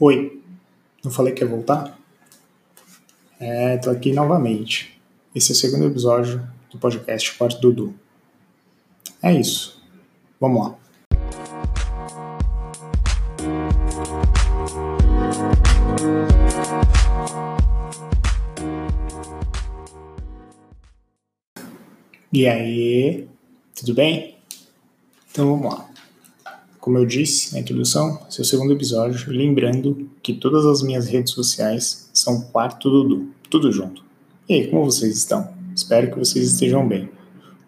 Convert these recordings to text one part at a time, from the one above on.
Oi, não falei que ia voltar? É, tô aqui novamente. Esse é o segundo episódio do podcast Quarto Dudu. É isso. Vamos lá. E aí, tudo bem? Então vamos lá. Como eu disse na introdução, esse é o segundo episódio, lembrando que todas as minhas redes sociais são Quarto Dudu, tudo junto. E aí, como vocês estão? Espero que vocês estejam bem.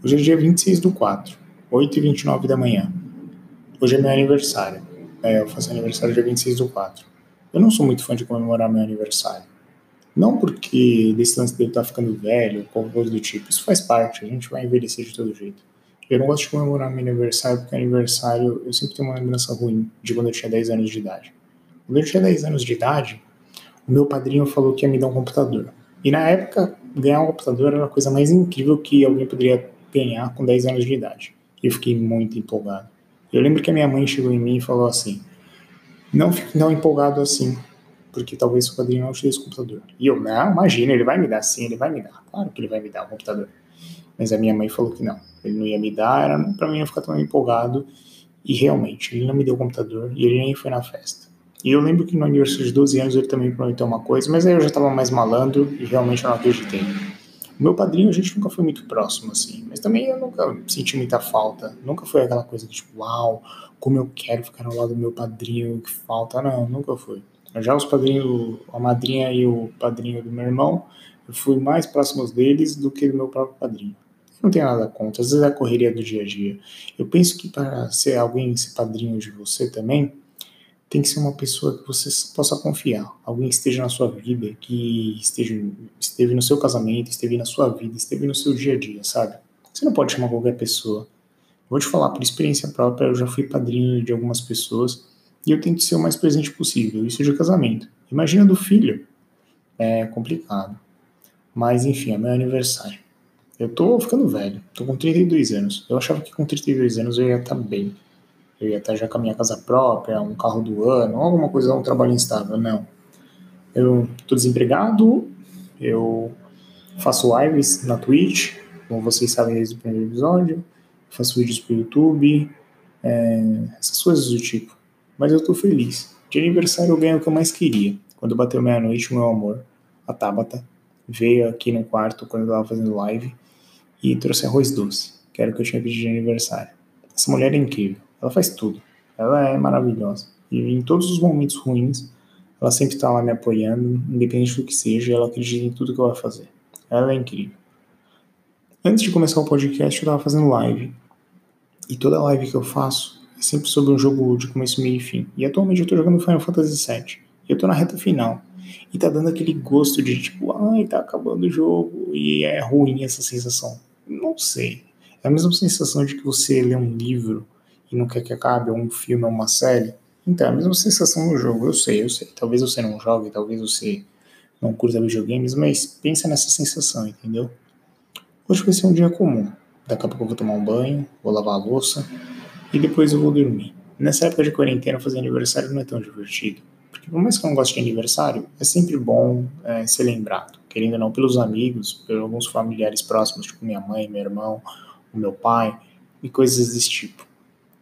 Hoje é dia 26 do 4, 8 e 29 da manhã. Hoje é meu aniversário. É, eu faço aniversário dia 26 do 4. Eu não sou muito fã de comemorar meu aniversário. Não porque desse lance dele estar tá ficando velho, ou coisa do tipo. Isso faz parte, a gente vai envelhecer de todo jeito. Eu não gosto de comemorar meu aniversário, porque aniversário eu sempre tenho uma lembrança ruim de quando eu tinha 10 anos de idade. Quando eu tinha 10 anos de idade, o meu padrinho falou que ia me dar um computador. E na época, ganhar um computador era a coisa mais incrível que alguém poderia ganhar com 10 anos de idade. Eu fiquei muito empolgado. Eu lembro que a minha mãe chegou em mim e falou assim: Não fique tão empolgado assim, porque talvez o padrinho não te dê esse computador. E eu, não, imagina, ele vai me dar sim, ele vai me dar. Claro que ele vai me dar um computador. Mas a minha mãe falou que não, ele não ia me dar, era para mim não ficar tão empolgado. E realmente, ele não me deu o computador e ele nem foi na festa. E eu lembro que no aniversário de 12 anos ele também prometeu uma coisa, mas aí eu já estava mais malandro e realmente eu não acreditei. O meu padrinho, a gente nunca foi muito próximo, assim, mas também eu nunca senti muita falta. Nunca foi aquela coisa de tipo, uau, como eu quero ficar ao lado do meu padrinho, que falta. Não, nunca foi. Já os padrinhos, a madrinha e o padrinho do meu irmão, eu fui mais próximos deles do que do meu próprio padrinho. Não tenho nada contra, às vezes é a correria do dia a dia. Eu penso que para ser alguém, ser padrinho de você também, tem que ser uma pessoa que você possa confiar. Alguém que esteja na sua vida, que esteja, esteve no seu casamento, esteve na sua vida, esteve no seu dia a dia, sabe? Você não pode chamar qualquer pessoa. Vou te falar, por experiência própria, eu já fui padrinho de algumas pessoas e eu tento ser o mais presente possível. Isso de casamento. Imagina do filho. É complicado. Mas enfim, é meu aniversário. Eu tô ficando velho, tô com 32 anos. Eu achava que com 32 anos eu ia estar tá bem. Eu ia estar tá já com a minha casa própria, um carro do ano, alguma coisa, um trabalho instável. Não. Eu tô desempregado, eu faço lives na Twitch, como vocês sabem desde o primeiro episódio, faço vídeos pro YouTube, é, essas coisas do tipo. Mas eu tô feliz. De aniversário eu ganho o que eu mais queria. Quando bateu meia-noite, o meu amor, a Tabata, veio aqui no quarto quando eu tava fazendo live e trouxe arroz doce, que era o que eu tinha pedido de aniversário. Essa mulher é incrível, ela faz tudo, ela é maravilhosa. E em todos os momentos ruins, ela sempre está lá me apoiando, independente do que seja, ela acredita em tudo que eu vou fazer. Ela é incrível. Antes de começar o podcast, eu estava fazendo live. E toda live que eu faço é sempre sobre um jogo de começo, meio e fim. E atualmente eu estou jogando Final Fantasy VII. E eu estou na reta final. E tá dando aquele gosto de tipo, ai, tá acabando o jogo. E é ruim essa sensação. Sei. É a mesma sensação de que você lê um livro e não quer que acabe, ou um filme, ou uma série. Então, é a mesma sensação no jogo, eu sei, eu sei. Talvez você não jogue, talvez você não curta videogames, mas pensa nessa sensação, entendeu? Hoje vai ser um dia comum. Daqui a pouco eu vou tomar um banho, vou lavar a louça e depois eu vou dormir. Nessa época de quarentena, fazer aniversário não é tão divertido. Por mais que eu não goste de aniversário, é sempre bom é, ser lembrado querendo ou não, pelos amigos, por alguns familiares próximos, tipo minha mãe, meu irmão, o meu pai, e coisas desse tipo.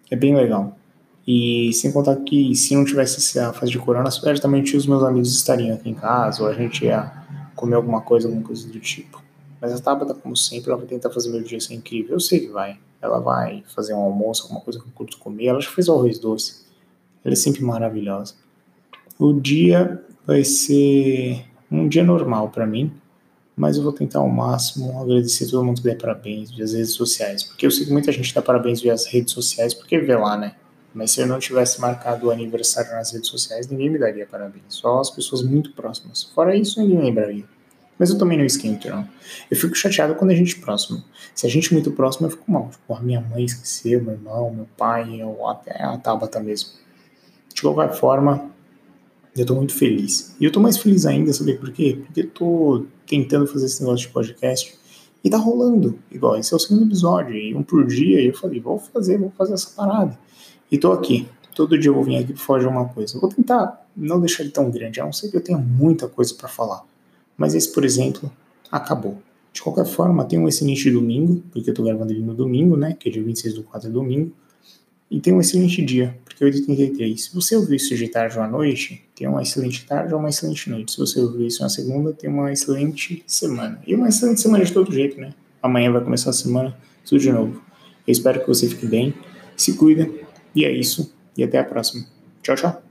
É bem legal. E sem contar que se não tivesse a fase de corona, certamente os meus amigos estariam aqui em casa, ou a gente ia comer alguma coisa, alguma coisa do tipo. Mas a Tabata, como sempre, ela vai tentar fazer meu dia ser incrível. Eu sei que vai. Ela vai fazer um almoço, alguma coisa que eu curto comer. Ela já fez o arroz doce. Ela é sempre maravilhosa. O dia vai ser um dia normal para mim, mas eu vou tentar ao máximo agradecer todo mundo que der parabéns via as redes sociais, porque eu sei que muita gente dá parabéns via as redes sociais porque vê lá, né? Mas se eu não tivesse marcado o aniversário nas redes sociais, ninguém me daria parabéns, só as pessoas muito próximas. Fora isso, ninguém lembraria. Mas eu também não esquento, não. Eu fico chateado quando a gente é próximo. Se a gente é muito próximo, eu fico mal. Tipo, a minha mãe esqueceu, meu irmão, meu pai, ou até a Tabata mesmo. De qualquer forma, eu tô muito feliz. E eu tô mais feliz ainda, sabe por quê? Porque eu tô tentando fazer esse negócio de podcast e tá rolando. Igual, esse é o segundo episódio, e um por dia, e eu falei, vou fazer, vou fazer essa parada. E tô aqui. todo dia eu vou vir aqui para falar de uma coisa. Vou tentar não deixar ele tão grande, a não ser que eu tenha muita coisa para falar. Mas esse, por exemplo, acabou. De qualquer forma, tenha um excelente domingo, porque eu tô gravando ele no domingo, né? Que é dia 26 do 4 é domingo. E tenha um excelente dia, porque é 8h33. Se você ouvir isso de tarde ou à noite, tenha uma excelente tarde ou uma excelente noite. Se você ouvir isso na segunda, tenha uma excelente semana. E uma excelente semana de todo jeito, né? Amanhã vai começar a semana, tudo de novo. Eu espero que você fique bem, se cuida, e é isso, e até a próxima. Tchau, tchau.